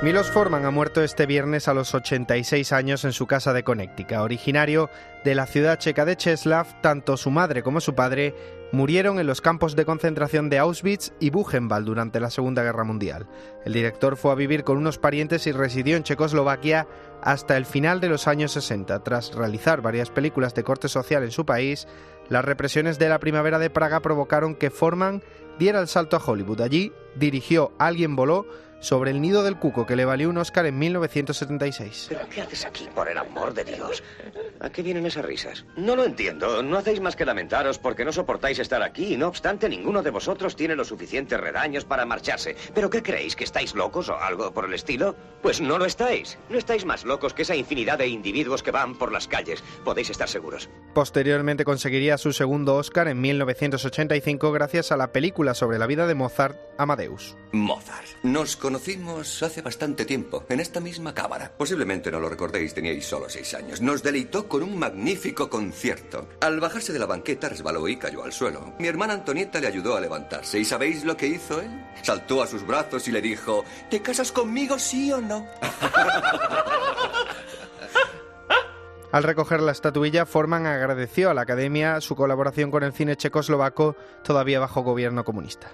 Milos Forman ha muerto este viernes a los 86 años en su casa de Connecticut. Originario de la ciudad checa de Czeslaw, tanto su madre como su padre murieron en los campos de concentración de Auschwitz y Buchenwald durante la Segunda Guerra Mundial. El director fue a vivir con unos parientes y residió en Checoslovaquia hasta el final de los años 60. Tras realizar varias películas de corte social en su país, las represiones de la primavera de Praga provocaron que Forman diera el salto a Hollywood. Allí dirigió Alguien voló sobre el nido del cuco que le valió un Oscar en 1976. ¿Pero qué haces aquí, por el amor de Dios? ¿A qué vienen esas risas? No lo entiendo. No hacéis más que lamentaros porque no soportáis estar aquí. No obstante, ninguno de vosotros tiene los suficientes redaños para marcharse. ¿Pero qué creéis? ¿Que estáis locos o algo por el estilo? Pues no lo estáis. No estáis más locos que esa infinidad de individuos que van por las calles. Podéis estar seguros. Posteriormente conseguiría su segundo Oscar en 1985 gracias a la película sobre la vida de Mozart, Amadeus. Mozart. Nos conocimos hace bastante tiempo, en esta misma cámara. Posiblemente no lo recordéis, teníais solo seis años. Nos deleitó con un magnífico concierto. Al bajarse de la banqueta resbaló y cayó al suelo. Mi hermana Antonieta le ayudó a levantarse. ¿Y sabéis lo que hizo él? Saltó a sus brazos y le dijo, ¿te casas conmigo sí o no? Al recoger la estatuilla, Forman agradeció a la Academia su colaboración con el cine checoslovaco todavía bajo gobierno comunista.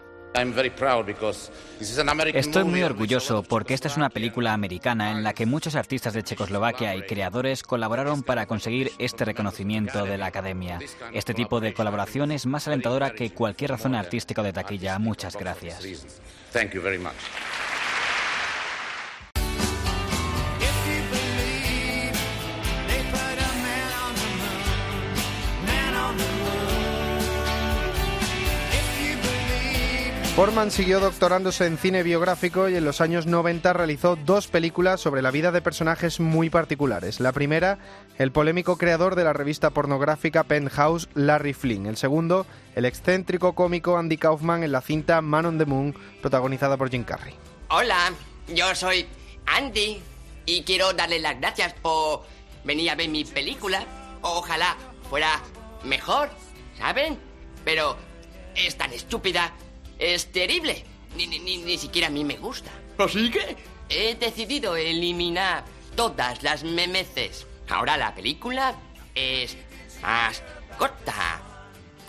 Estoy muy orgulloso porque esta es una película americana en la que muchos artistas de Checoslovaquia y creadores colaboraron para conseguir este reconocimiento de la Academia. Este tipo de colaboración es más alentadora que cualquier razón artística de taquilla. Muchas gracias. Forman siguió doctorándose en cine biográfico y en los años 90 realizó dos películas sobre la vida de personajes muy particulares. La primera, el polémico creador de la revista pornográfica Penthouse, Larry Flynn. El segundo, el excéntrico cómico Andy Kaufman en la cinta Man on the Moon, protagonizada por Jim Carrey. Hola, yo soy Andy y quiero darle las gracias por venir a ver mi película. Ojalá fuera mejor, ¿saben? Pero es tan estúpida es terrible. Ni, ni, ni, siquiera a mí me gusta. ¿Así que? He decidido eliminar todas las memeces. Ahora la película es más corta.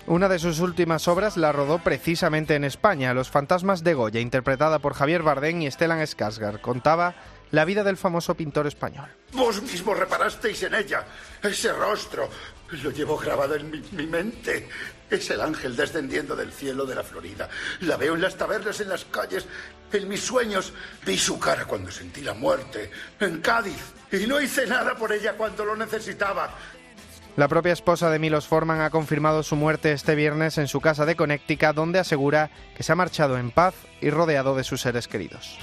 Una de sus últimas obras la rodó precisamente en España, Los fantasmas de Goya, interpretada por Javier Bardem y Stellan Skarsgård. Contaba la vida del famoso pintor español. Vos mismo reparasteis en ella. Ese rostro lo llevo grabado en mi, mi mente. Es el ángel descendiendo del cielo de la Florida. La veo en las tabernas, en las calles, en mis sueños. Vi su cara cuando sentí la muerte, en Cádiz. Y no hice nada por ella cuando lo necesitaba. La propia esposa de Milos Forman ha confirmado su muerte este viernes en su casa de Connecticut, donde asegura que se ha marchado en paz y rodeado de sus seres queridos.